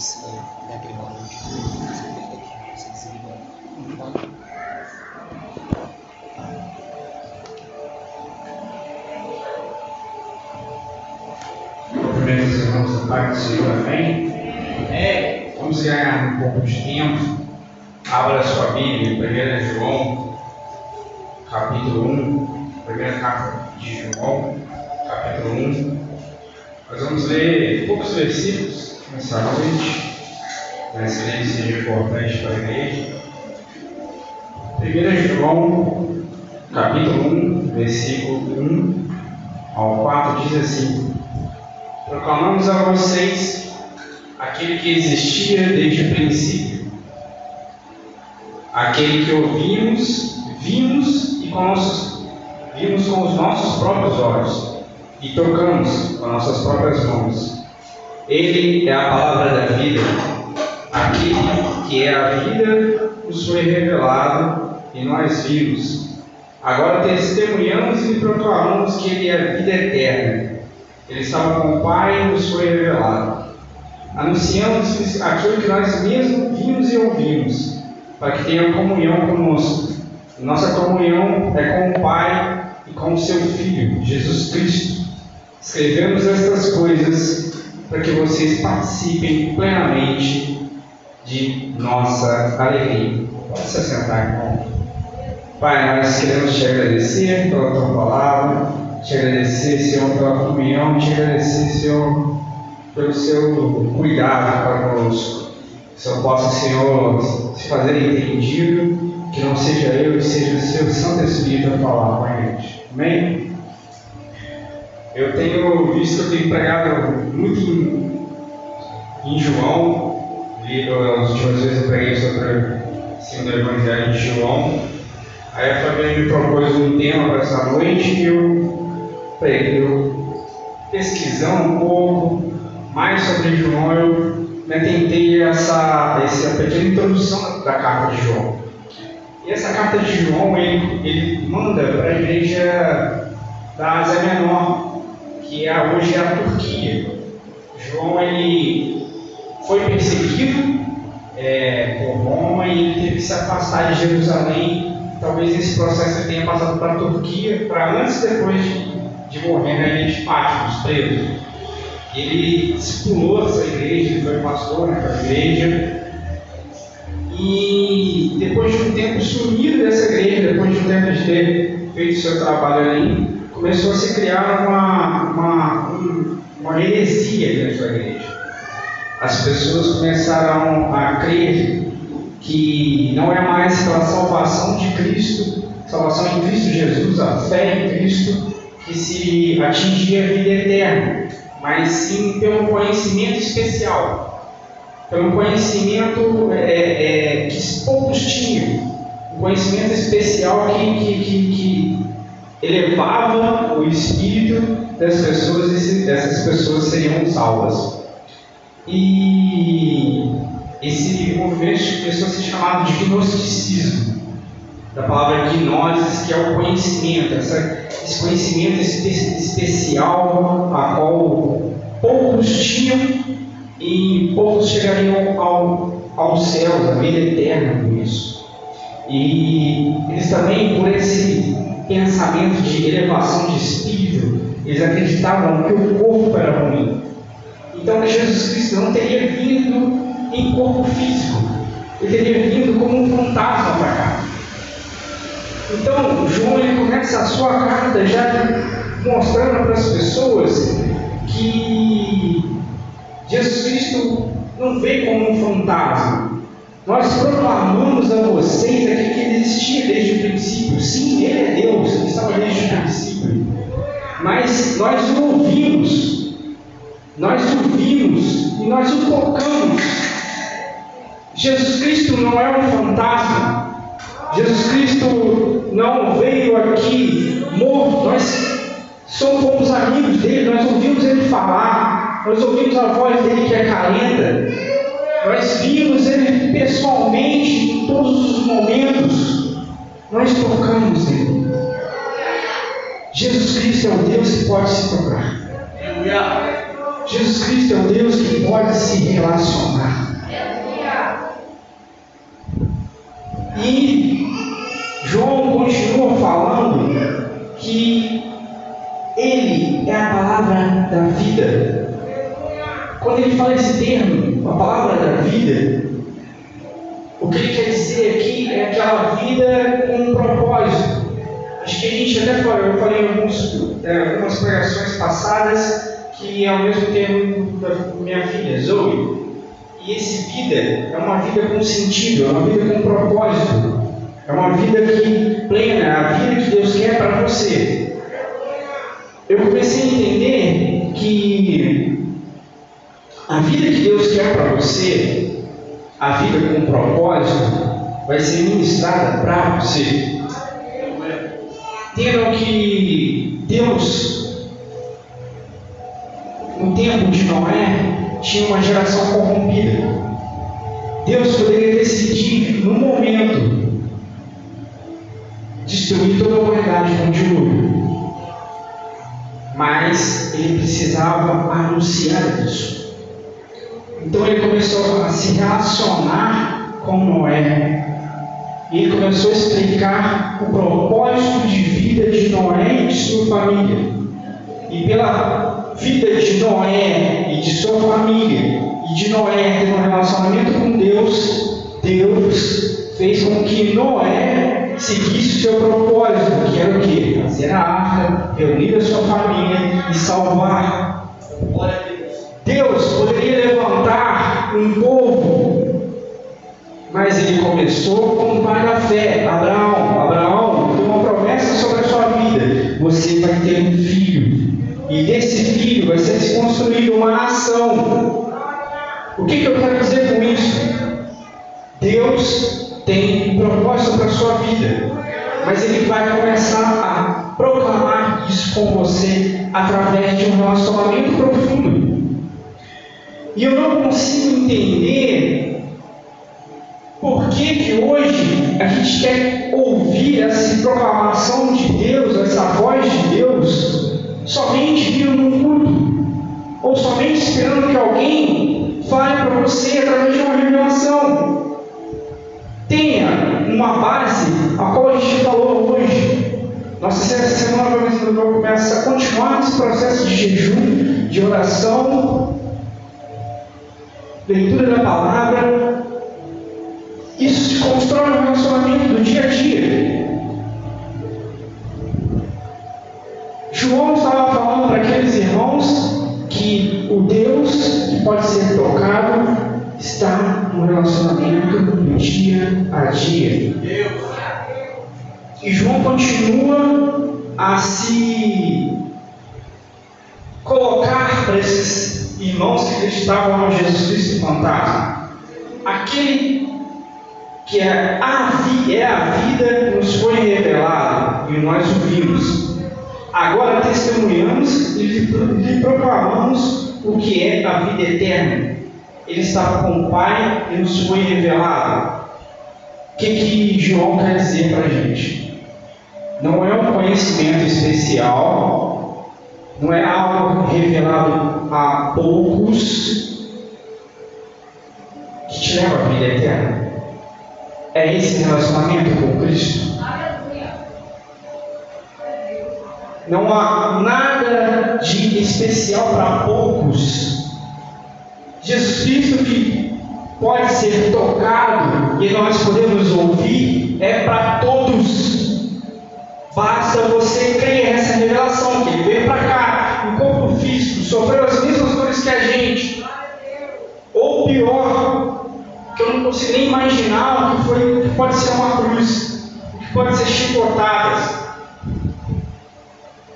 esse background você desliga enquanto Cumprimentos os irmãos da parte do Senhor, amém? É, Vamos ganhar um pouco de tempo. Abra sua Bíblia, 1 João, capítulo 1, primeira carta de João, capítulo 1. Nós vamos ler poucos versículos nessa noite, mas que seja importante para a igreja. 1 João, capítulo 1, versículo 1 ao 4 diz assim: Proclamamos a vocês aquele que existia desde o princípio, aquele que ouvimos, vimos e com nossos, vimos com os nossos próprios olhos e tocamos com nossas próprias mãos. Ele é a palavra da vida, aquele que é a vida nos foi revelado e nós vimos. Agora testemunhamos e proclamamos que Ele é a vida eterna. Ele estava com o Pai e nos foi revelado. Anunciamos aquilo que nós mesmos vimos e ouvimos, para que tenham comunhão conosco. Nossa comunhão é com o Pai e com o seu Filho, Jesus Cristo. Escrevemos estas coisas para que vocês participem plenamente de nossa alegria. Pode se sentar, irmão. Pai, nós queremos te agradecer pela tua palavra, te agradecer, Senhor, pela comunhão, te agradecer, Senhor, pelo seu cuidado para conosco. Que Senhor possa, Senhor, se fazer entendido, que não seja eu, que seja o seu Santo Espírito a falar com a gente. Amém? Eu tenho visto, eu tenho pregado muito em, em João, e as últimas vezes eu preguei sobre o segundo Evangelho de João. Aí a família me propôs um tema para essa noite e eu preguei, eu pesquisando um pouco mais sobre João, eu né, tentei essa, essa pequena introdução da carta de João. E essa carta de João, ele, ele manda para a igreja da Ásia Menor, que é, hoje a Turquia. João, ele foi perseguido é, por Roma e teve que se afastar de Jerusalém. Talvez esse processo tenha passado para a Turquia, para antes e depois de, de morrer na ilha de Patmos, preso. Ele discipulou essa igreja, ele foi pastor naquela igreja. E depois de um tempo sumido dessa igreja, depois de um tempo de ter feito seu trabalho ali, começou a se criar uma, uma, uma heresia dentro da igreja. As pessoas começaram a crer que não é mais pela salvação de Cristo, salvação em Cristo Jesus, a fé em Cristo, que se atingia a vida eterna, mas sim pelo conhecimento especial, pelo conhecimento é, é, que poucos tinham, um conhecimento especial que, que, que, que elevava o espírito das pessoas e essas pessoas seriam salvas. E esse movimento começou a ser chamado de gnosticismo, da palavra gnosis, que é o conhecimento, essa, esse conhecimento espe especial a qual poucos tinham e poucos chegariam ao, ao céu, à vida eterna com isso. E eles também, por esse pensamento de elevação de espírito, eles acreditavam que o corpo era ruim. Então Jesus Cristo não teria vindo em corpo físico, ele teria vindo como um fantasma para cá. Então João ele começa a sua carta já mostrando para as pessoas que Jesus Cristo não veio como um fantasma. Nós proclamamos a vocês aquilo que existia desde o princípio. Sim, Ele é Deus, Ele estava desde o princípio. Mas nós o ouvimos, nós o vimos e nós o tocamos. Jesus Cristo não é um fantasma. Jesus Cristo não veio aqui morto. Nós somos amigos dele, nós ouvimos ele falar, nós ouvimos a voz dele que é calenta, nós vimos Ele pessoalmente em todos os momentos. Nós tocamos Ele. Jesus Cristo é o Deus que pode se tocar. Jesus Cristo é o Deus que pode se relacionar. E João continua falando que Ele é a palavra da vida. Quando ele fala esse termo, a palavra da vida, o que ele quer dizer aqui é aquela vida com um propósito. Acho que a gente até falou, eu falei em alguns, é, algumas pregações passadas que é o mesmo termo da minha filha, Zoe. E esse vida é uma vida com sentido, é uma vida com propósito. É uma vida que plena, é a vida que Deus quer para você. Eu comecei a entender que vida que Deus quer para você, a vida com propósito, vai ser ministrada para você. Entendam que Deus, no tempo de Noé, tinha uma geração corrompida. Deus poderia decidir, no momento, destruir toda a humanidade com dilúvio. Mas ele precisava anunciar isso. Então ele começou a se relacionar com Noé. E ele começou a explicar o propósito de vida de Noé e de sua família. E pela vida de Noé e de sua família, e de Noé ter um relacionamento com Deus, Deus fez com que Noé seguisse o seu propósito, que era o quê? Fazer a arca, reunir a sua família e salvar. Deus poderia levantar um povo, mas ele começou com o pai da fé, Abraão. Abraão tem uma promessa sobre a sua vida: você vai ter um filho, e desse filho vai ser construída uma nação. O que, que eu quero dizer com isso? Deus tem um propósito para a sua vida, mas ele vai começar a proclamar isso com você através de um relacionamento profundo. E eu não consigo entender por que, que hoje a gente quer ouvir essa proclamação de Deus, essa voz de Deus, somente vindo num culto, ou somente esperando que alguém fale para você através de uma revelação tenha uma base, a qual a gente falou hoje. Nossa semana vai começa a continuar nesse processo de jejum, de oração, leitura da palavra. Isso se constrói no relacionamento do dia a dia. João estava falando para aqueles irmãos que o Deus que pode ser tocado está no relacionamento do dia a dia. E João continua a se colocar para esses irmãos que acreditavam no Jesus Cristo fantasma. Aquele que é a, é a vida nos foi revelado e nós o vimos. Agora testemunhamos e lhe proclamamos o que é a vida eterna ele estava com o Pai e nos foi revelado. O que, que João quer dizer para a gente? Não é um conhecimento especial, não é algo revelado a poucos que te leva à vida eterna. É esse relacionamento com Cristo. Não há nada de especial para poucos Jesus Cristo que pode ser tocado e nós podemos ouvir é para todos. Basta você crer nessa revelação que ele veio para cá, físico, sofreu as mesmas dores que a gente. Ou pior, que eu não consigo nem imaginar o que foi, que pode ser uma cruz, o que pode ser chicotadas.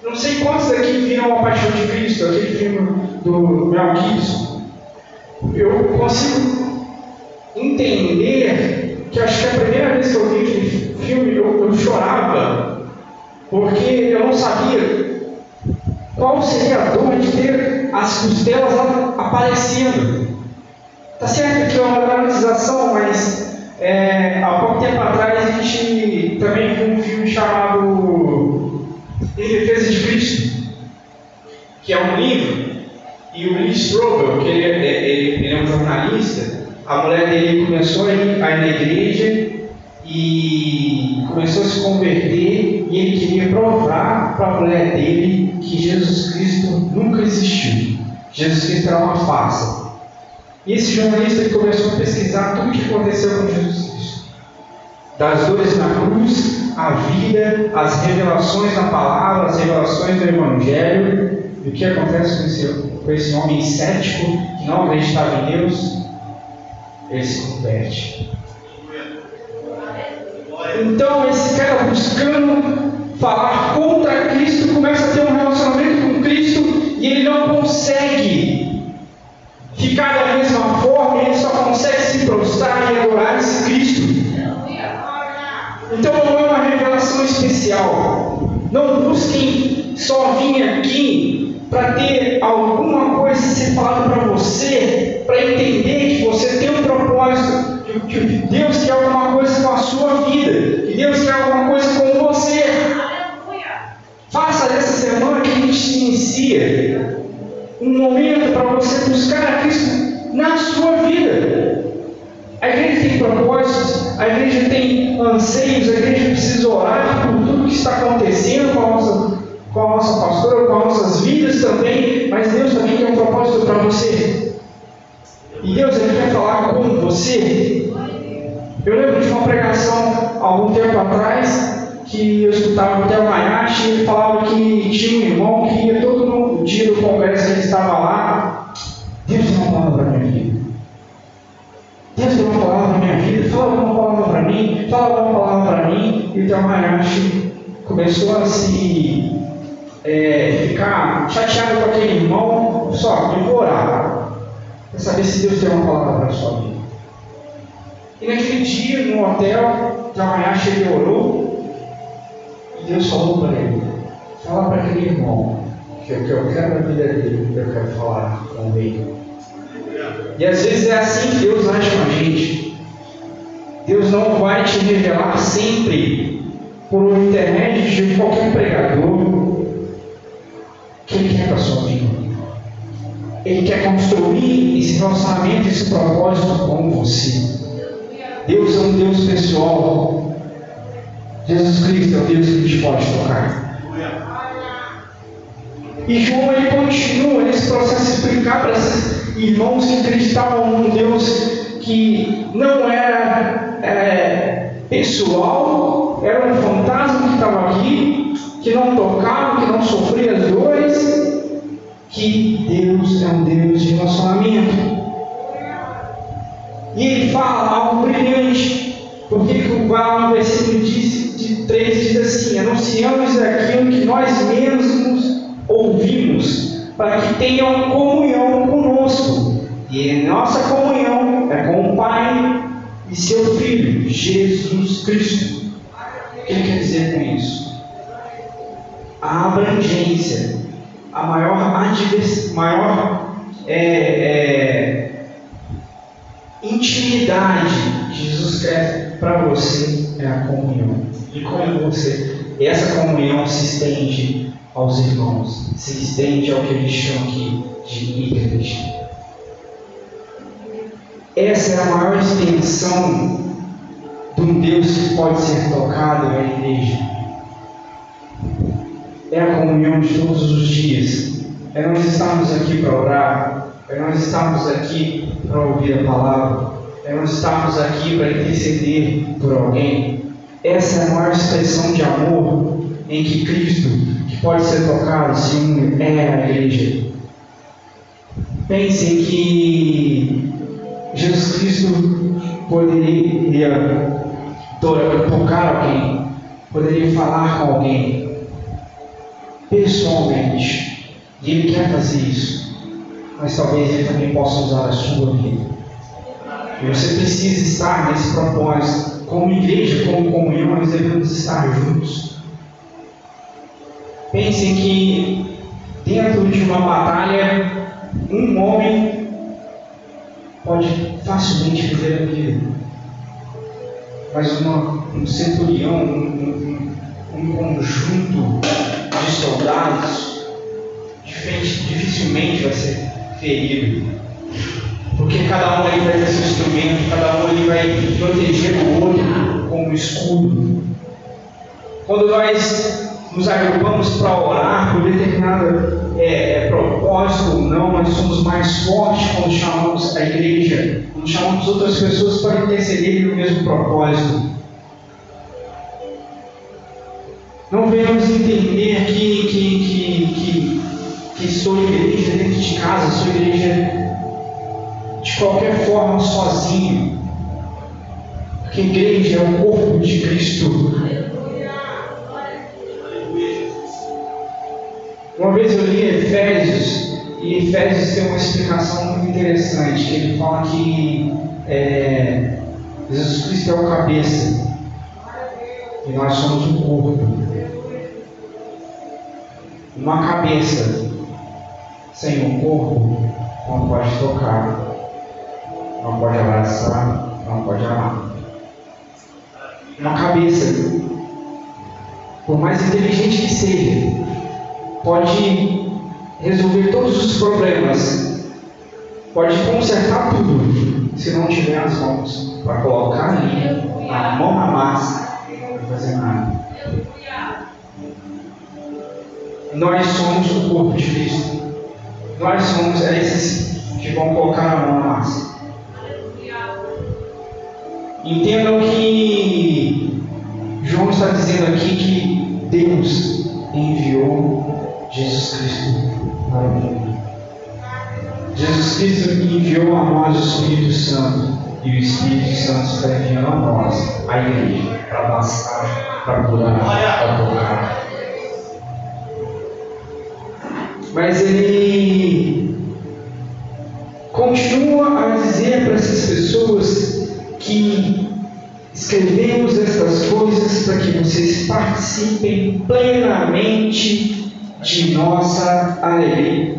Não sei quantos daqui viram a Paixão de Cristo, aquele filme do Mel Gibson eu consigo entender que acho que a primeira vez que eu vi aquele filme eu, eu chorava, porque eu não sabia qual seria a as costelas aparecendo. Tá certo que é uma dramatização, mas é, há pouco tempo atrás a gente também viu um filme chamado Em Defesa de Cristo, que é um livro e o Lee Strobel, que ele, é, é, ele, ele é um jornalista, a mulher dele começou a ir, a ir na igreja e começou a se converter e ele queria provar para a mulher dele que Jesus Cristo nunca existiu. Jesus Cristo era uma farsa. E esse jornalista começou a pesquisar tudo o que aconteceu com Jesus Cristo. Das dores na cruz, a vida, as revelações na palavra, as revelações do Evangelho. E o que acontece com esse, com esse homem cético que não acreditava em Deus? Ele se converte. Então esse cara buscando falar contra Cristo começa a ter um relacionamento com Cristo e ele não consegue ficar da mesma forma, ele só consegue se prostrar e adorar esse Cristo. Então não é uma revelação especial. Não busquem só vir aqui para ter alguma coisa ser falada para você, para entender que você tem um propósito, que Deus quer alguma coisa com a sua vida, que Deus quer alguma coisa com você. Faça dessa semana que a gente inicia um momento para você buscar a Cristo na sua vida. A igreja tem propósitos, a igreja tem anseios, a igreja precisa orar por tudo que está acontecendo com a nossa, com a nossa pastora, com as nossas vidas também, mas Deus também tem um propósito para você. E Deus ele quer falar com você. Eu lembro de uma pregação algum tempo atrás que eu escutava o Theo Hayashi, ele falava que tinha um irmão que ia todo no dia do congresso que ele estava lá. Deus tem uma palavra para minha vida. Deus tem uma palavra para minha vida. Fala alguma palavra para mim. Fala alguma palavra para mim. E o Theo Hayashi começou a se é, ficar chateado com aquele irmão. Só, eu vou orar. Para saber se Deus tem uma palavra para a sua vida. E naquele dia, no hotel, ele orou. Deus falou para ele: Fala para aquele irmão que o que eu quero na vida dele, eu quero falar com ele. E às vezes é assim que Deus age com a gente. Deus não vai te revelar sempre por intermédio de qualquer pregador que Ele quer para a sua vida. Ele quer construir esse relacionamento, esse propósito com você. Deus é um Deus pessoal. Jesus Cristo é o Deus que gente pode tocar. E João ele continua nesse processo de explicar para esses irmãos que acreditavam num Deus que não era é, pessoal, era um fantasma que estava aqui, que não tocava, que não sofria as dores, que Deus é um Deus de relacionamento. E ele fala algo brilhante, porque no versículo de 3 diz assim: anunciamos aquilo que nós mesmos ouvimos, para que tenham comunhão conosco. E nossa comunhão é com o Pai e seu Filho, Jesus Cristo. O que quer dizer com isso? A abrangência, a maior, maior é, é, intimidade que Jesus quer para você é a comunhão. E como você, essa comunhão se estende aos irmãos, se estende ao que eles chamam aqui de igreja. Essa é a maior extensão de um Deus que pode ser tocado é a igreja. É a comunhão de todos os dias. É nós estarmos aqui para orar. É nós estarmos aqui para ouvir a palavra. É nós estarmos aqui para interceder por alguém. Essa é a maior expressão de amor em que Cristo, que pode ser tocado, une, é a igreja. Pensem que Jesus Cristo poderia tocar alguém, poderia falar com alguém pessoalmente, e Ele quer fazer isso, mas talvez Ele também possa usar a sua vida. E você precisa estar nesse propósito. Como igreja, como comunhão, nós devemos estar juntos. Pensem que dentro de uma batalha, um homem pode facilmente perder a vida. Mas uma, um centurião, um, um, um conjunto de soldados, dificilmente vai ser ferido. Porque cada um ali vai ter seu instrumento, cada um ali vai proteger o outro com um escudo. Quando nós nos agrupamos para orar por determinado é, é, propósito ou não, nós somos mais fortes quando chamamos a igreja, quando chamamos outras pessoas para intercederem no mesmo propósito. Não venhamos entender que, que, que, que, que sou igreja dentro de casa, sou igreja de qualquer forma sozinho. Porque igreja é o corpo de Cristo. Uma vez eu li Efésios, e Efésios tem uma explicação muito interessante, que ele fala que é, Jesus Cristo é o cabeça e nós somos um corpo. Uma cabeça sem um corpo não pode tocar, não pode abraçar, não pode amar. Uma cabeça, por mais inteligente que seja, pode resolver todos os problemas, pode consertar tudo, se não tiver as mãos para colocar ali a mão na massa e fazer nada. Nós somos o corpo de Cristo. Nós somos esses que vão colocar a mão na massa. Entendam que João está dizendo aqui que Deus enviou Jesus Cristo para o mundo. Jesus Cristo enviou a nós o Espírito Santo e o Espírito Santo está enviando a nós, a igreja, para bastar, para curar, para tocar. Mas ele continua a dizer para essas pessoas que escrevemos estas coisas para que vocês participem plenamente de nossa alegria.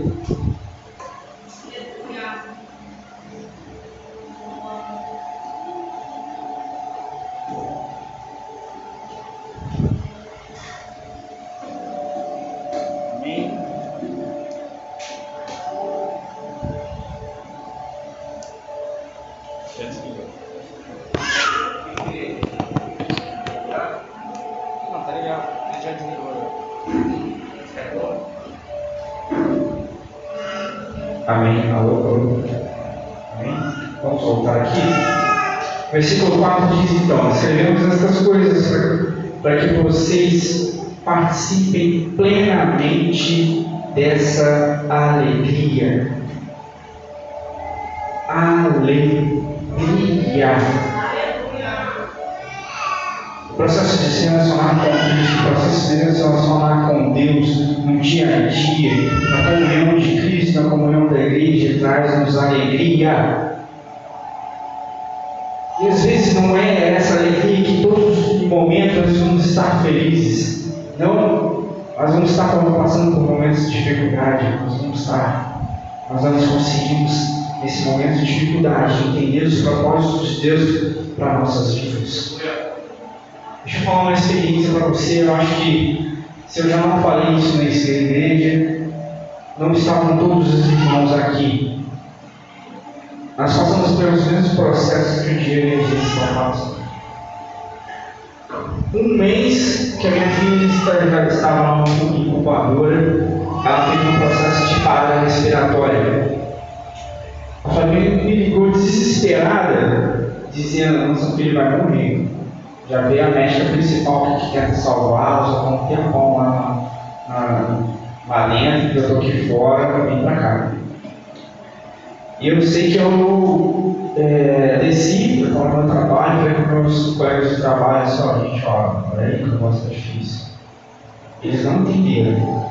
Amém. Alô, alô. Amém. Vamos voltar aqui. Versículo 4 diz então: Escrevemos estas coisas para que vocês participem plenamente dessa alegria. Alegria. O processo de se relacionar com Cristo, o processo de se relacionar com Deus no dia a dia, na comunhão de Cristo, na comunhão da igreja, traz-nos alegria. E às vezes não é essa alegria que todos os momentos nós vamos estar felizes. Não, nós vamos estar passando por momentos de dificuldade, nós vamos estar, nós vamos conseguirmos nesse momento de dificuldade entender os propósitos de Deus para nossas vidas. Deixa eu falar uma experiência para você. Eu acho que se eu já não falei isso nessa igreja, não estavam todos os irmãos aqui. Nós passamos pelos mesmos processos que o dia que a está passando. Um mês que a minha filha estava na incubadora, ela teve um processo de parada respiratória. A família me ligou desesperada, dizendo: Nosso filho vai morrer já veio a médica principal que quer salvá-lo, já está um tempão lá, na, lá dentro, eu estou aqui fora para vir para cá. E eu sei que eu é, desci, estava no meu trabalho, falei com meus colegas de trabalho, só, gente, ó, olha aí que o negócio está difícil. Eles não entenderam.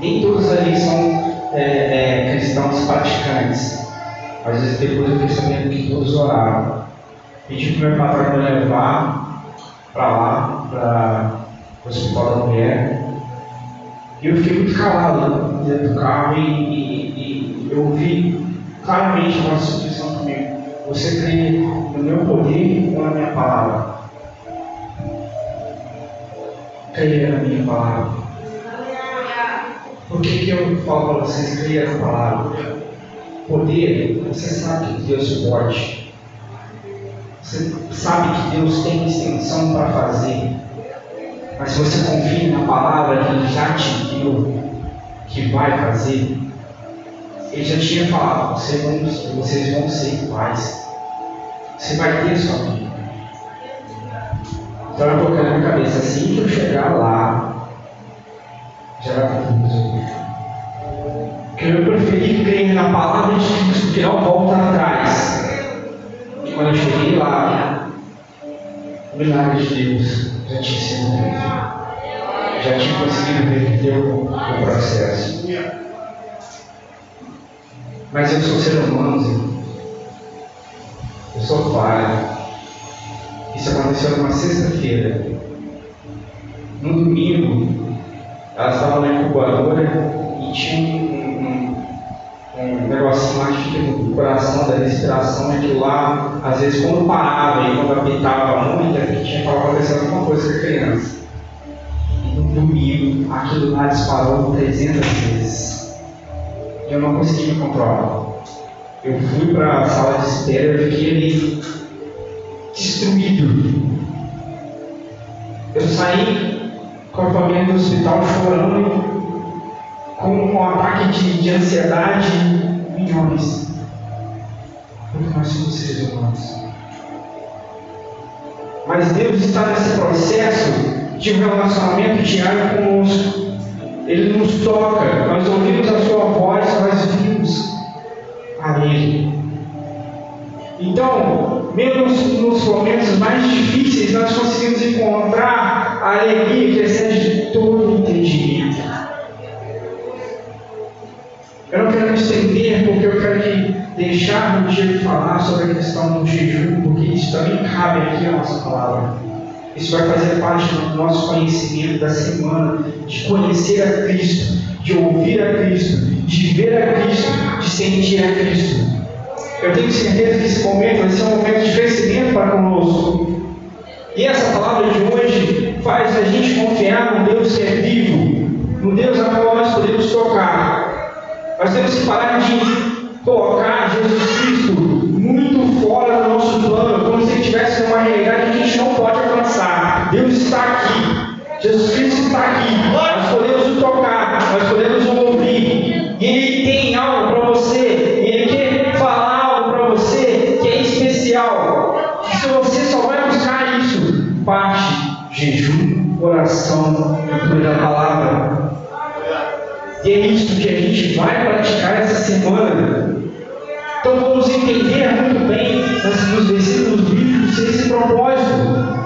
Nem todos ali são é, é, cristãos praticantes. Às vezes depois eu fiquei sabendo que todos oraram. Pedi para o meu patrão me levar para lá, para o hospital da mulher. E eu fiquei muito calado dentro do carro e, e, e eu ouvi claramente uma instituição comigo. Você crê no meu poder ou na minha palavra? Creia na minha palavra. Por que, que eu falo para vocês creia na palavra? poder, você sabe que Deus pode. Você sabe que Deus tem extensão para fazer. Mas você confia na palavra que Ele já te deu, que vai fazer, Ele já tinha falado, vocês vão, vocês vão ser pais. Você vai ter sua vida. Então eu coloquei na cabeça, assim que eu chegar lá, já vai tudo resolvido. Porque eu preferi crer na palavra de Cristo que não volta atrás. Quando eu cheguei lá, o milagre de Deus já tinha sido feito. Já tinha conseguido reverter o, o processo. Mas eu sou ser humano, Senhor. Eu sou pai. Isso aconteceu numa sexta-feira. No domingo, ela estava na incubadora e tinha que fica no coração da respiração, e aquilo lá, às vezes quando parava e quando apitava muito, a gente tinha que acontecer alguma coisa com a criança. E no domingo, aquilo lá disparou 300 vezes. Eu não consegui me controlar. Eu fui para a sala de espera e fiquei ali destruído. Eu saí com a família do hospital chorando, com um ataque de, de ansiedade milhões. Porque nós somos seres humanos. Mas Deus está nesse processo de relacionamento diário conosco. Ele nos toca, nós ouvimos a sua voz, nós vimos a Ele. Então, mesmo nos momentos mais difíceis, nós conseguimos encontrar a alegria que excede todo entendimento. Eu não quero me deixar dia de falar sobre a questão do jejum, porque isso também cabe aqui a nossa palavra. Isso vai fazer parte do nosso conhecimento da semana, de conhecer a Cristo, de ouvir a Cristo, de ver a Cristo, de sentir a Cristo. Eu tenho certeza que esse momento vai ser um momento de crescimento para conosco. E essa palavra de hoje faz a gente confiar no Deus que é vivo, no Deus a qual nós podemos tocar. Nós temos que parar de colocar Jesus Cristo muito fora do nosso plano, como se ele estivesse numa realidade que a gente não pode alcançar. Deus está aqui. Jesus Cristo está aqui. Nós podemos o tocar, nós podemos o ouvir. E Ele tem algo para você. E Ele quer falar algo para você que é especial. E se você só vai buscar isso, parte, jejum, oração, leitura da palavra. E é isso que a gente vai praticar essa semana. Então vamos entender muito bem nos versículos bíblicos esse propósito.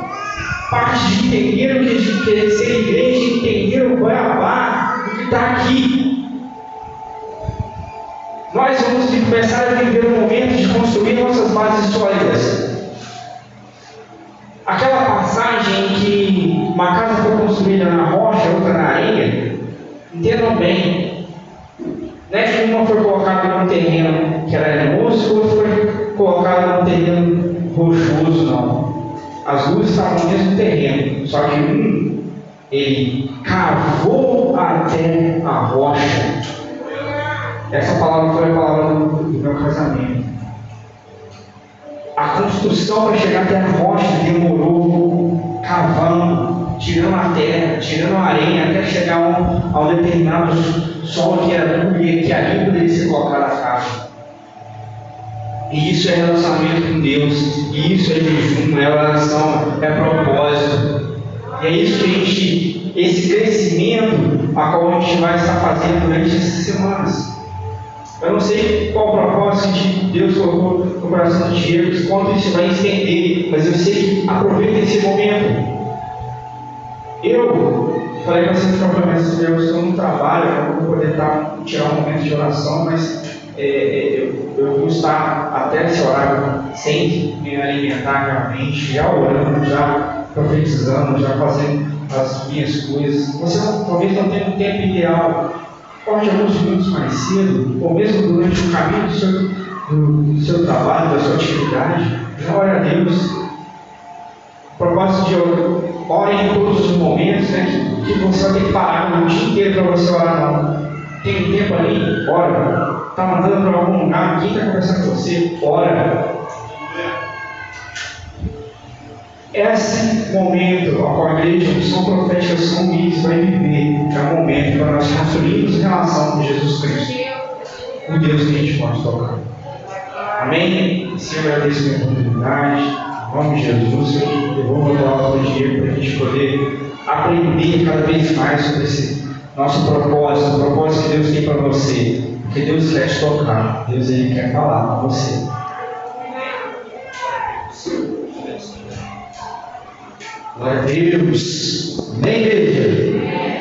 Parte de entender o que é ser igreja, entender o Goiabá, o que está aqui. Nós vamos começar a viver o momento de construir nossas bases sólidas. Aquela passagem em que uma casa foi construída na rocha, outra na areia, entendam bem. Uma foi colocada num terreno que era e outra foi colocada num terreno rochoso, não. As duas estavam no mesmo terreno, só que um, ele cavou até a rocha. Essa palavra foi a palavra do meu casamento. A construção para chegar até a rocha demorou cavando, tirando a terra, tirando a areia, até chegar a um, a um determinado solo que era e que ali poderia ser colocada a casa. E isso é relacionamento com Deus, e isso é jejum, é oração, é propósito. E é isso que a gente, esse crescimento a qual a gente vai estar fazendo durante essas semanas. Eu não sei qual o propósito que Deus colocou no coração de Diego, quanto isso vai estender, mas eu sei que aproveita esse momento. Eu falei para vocês promessas que eu estou no trabalho, eu não vou poder tirar um momento de oração, mas é, eu, eu vou estar até esse horário sem me alimentar realmente, já orando, já profetizando, já fazendo as minhas coisas. Você não, talvez não tenha um tempo ideal Pode alguns minutos mais cedo, ou mesmo durante o caminho do seu, do, seu trabalho, da sua atividade, ore a Deus. Propósito de ore em todos os momentos, né? Que, você vai ter que parar o dia inteiro para você orar, não. Tem um tempo ali? Ora. Está Está andando para algum lugar, quem está conversando com você, ora. Esse momento ao qual a igreja, missão profética São Luís vai viver, é um momento para nós construirmos relação com Jesus Cristo, o Deus que a gente pode tocar. Amém? Senhor, agradeço a oportunidade, em nome de Jesus, eu vou botar o dia para a gente poder aprender cada vez mais sobre esse nosso propósito, o propósito que Deus tem para você. Porque Deus quer te tocar, Deus ele quer falar com você. Glória a Deus. Amém, igreja?